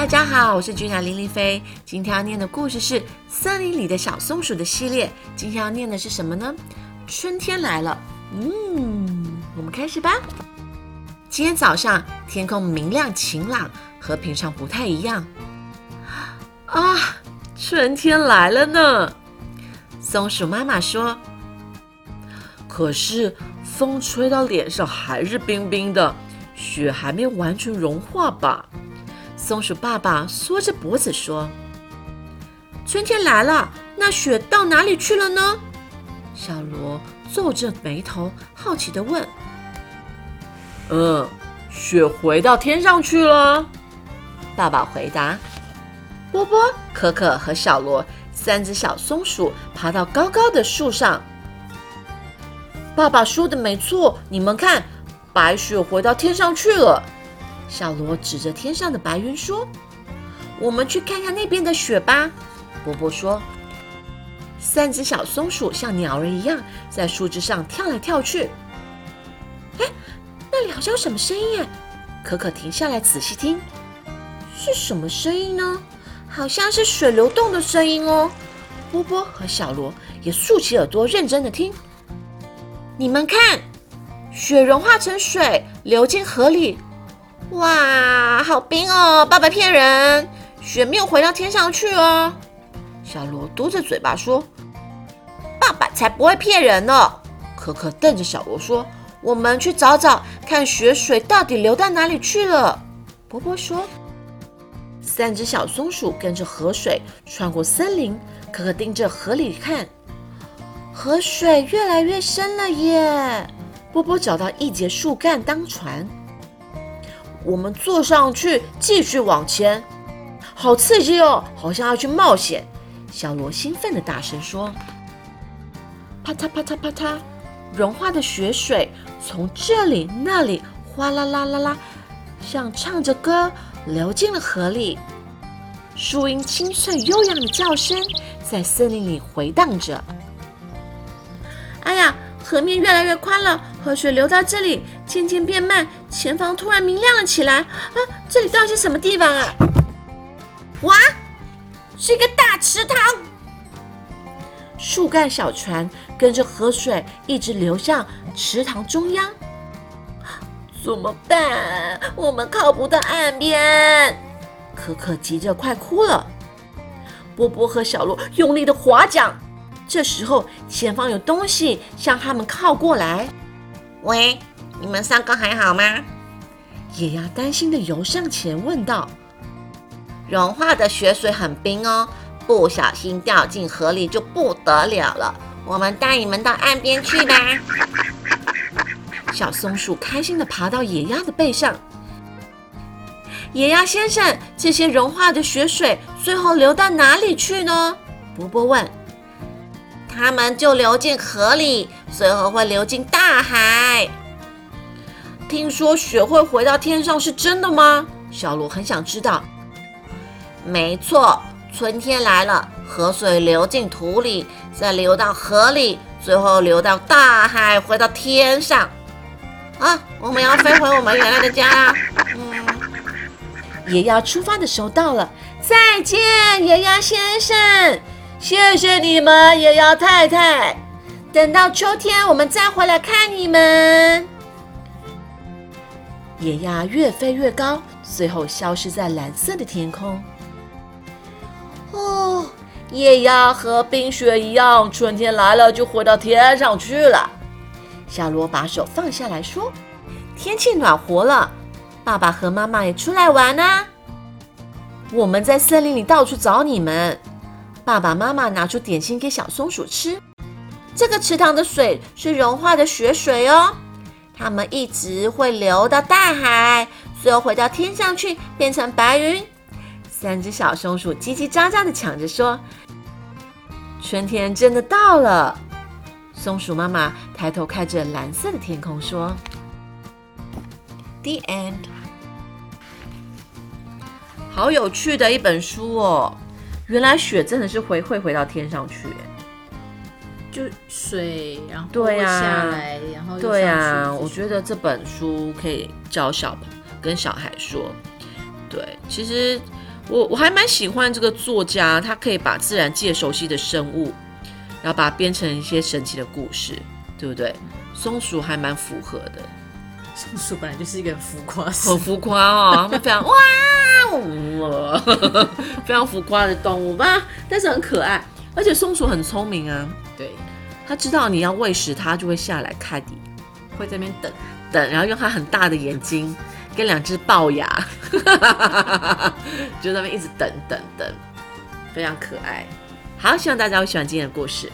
大家好，我是君雅林丽菲。今天要念的故事是《森林里的小松鼠》的系列。今天要念的是什么呢？春天来了。嗯，我们开始吧。今天早上天空明亮晴朗，和平常不太一样。啊，春天来了呢！松鼠妈妈说。可是风吹到脸上还是冰冰的，雪还没完全融化吧？松鼠爸爸缩着脖子说：“春天来了，那雪到哪里去了呢？”小罗皱着眉头，好奇的问：“嗯，雪回到天上去了。”爸爸回答：“波波、可可和小罗三只小松鼠爬到高高的树上。爸爸说的没错，你们看，白雪回到天上去了。”小罗指着天上的白云说：“我们去看看那边的雪吧。”波波说：“三只小松鼠像鸟儿一样在树枝上跳来跳去。”哎，那里好像有什么声音？哎，可可停下来仔细听，是什么声音呢？好像是水流动的声音哦。波波和小罗也竖起耳朵认真的听。你们看，雪融化成水流进河里。哇，好冰哦！爸爸骗人，雪没有回到天上去哦。小罗嘟着嘴巴说：“爸爸才不会骗人呢。”可可瞪着小罗说：“我们去找找，看雪水到底流到哪里去了。”波波说：“三只小松鼠跟着河水穿过森林，可可盯着河里看，河水越来越深了耶。”波波找到一节树干当船。我们坐上去，继续往前，好刺激哦，好像要去冒险。小罗兴奋的大声说：“啪嗒啪嗒啪嗒，融化的雪水从这里那里哗啦啦啦啦，像唱着歌流进了河里。树荫清脆悠扬的叫声在森林里回荡着。哎呀！”河面越来越宽了，河水流到这里渐渐变慢，前方突然明亮了起来。啊，这里到底是什么地方啊？哇，是一个大池塘。树干小船跟着河水一直流向池塘中央。怎么办？我们靠不到岸边。可可急着快哭了。波波和小鹿用力的划桨。这时候，前方有东西向他们靠过来。喂，你们三个还好吗？野鸭担心的游上前问道：“融化的雪水很冰哦，不小心掉进河里就不得了了。我们带你们到岸边去吧。”小松鼠开心的爬到野鸭的背上。野鸭先生，这些融化的雪水最后流到哪里去呢？波波问。它们就流进河里，最后会流进大海。听说雪会回到天上，是真的吗？小罗很想知道。没错，春天来了，河水流进土里，再流到河里，最后流到大海，回到天上。啊，我们要飞回我们原来的家啦！嗯，也要出发的时候到了，再见，野鸭先生。谢谢你们，野鸭太太。等到秋天，我们再回来看你们。野鸭越飞越高，最后消失在蓝色的天空。哦，野鸭和冰雪一样，春天来了就回到天上去了。小罗把手放下来说：“天气暖和了，爸爸和妈妈也出来玩呢。我们在森林里到处找你们。”爸爸妈妈拿出点心给小松鼠吃。这个池塘的水是融化的雪水哦，它们一直会流到大海，最后回到天上去，变成白云。三只小松鼠叽叽喳喳的抢着说：“春天真的到了。”松鼠妈妈抬头看着蓝色的天空说：“The end。”好有趣的一本书哦。原来雪真的是回会回到天上去，就水，然后对呀，下来，然后对呀，我觉得这本书可以教小朋跟小孩说，对，其实我我还蛮喜欢这个作家，他可以把自然界熟悉的生物，然后把它编成一些神奇的故事，对不对？松鼠还蛮符合的，松鼠本来就是一个很浮夸的。很浮夸哦，他们非常哇哦，非常浮夸的动物吧，但是很可爱，而且松鼠很聪明啊，对，他知道你要喂食它，就会下来看你。会在那边等。等，然后用它很大的眼睛跟两只龅牙，就在那边一直等等等，非常可爱。好，希望大家会喜欢今天的故事。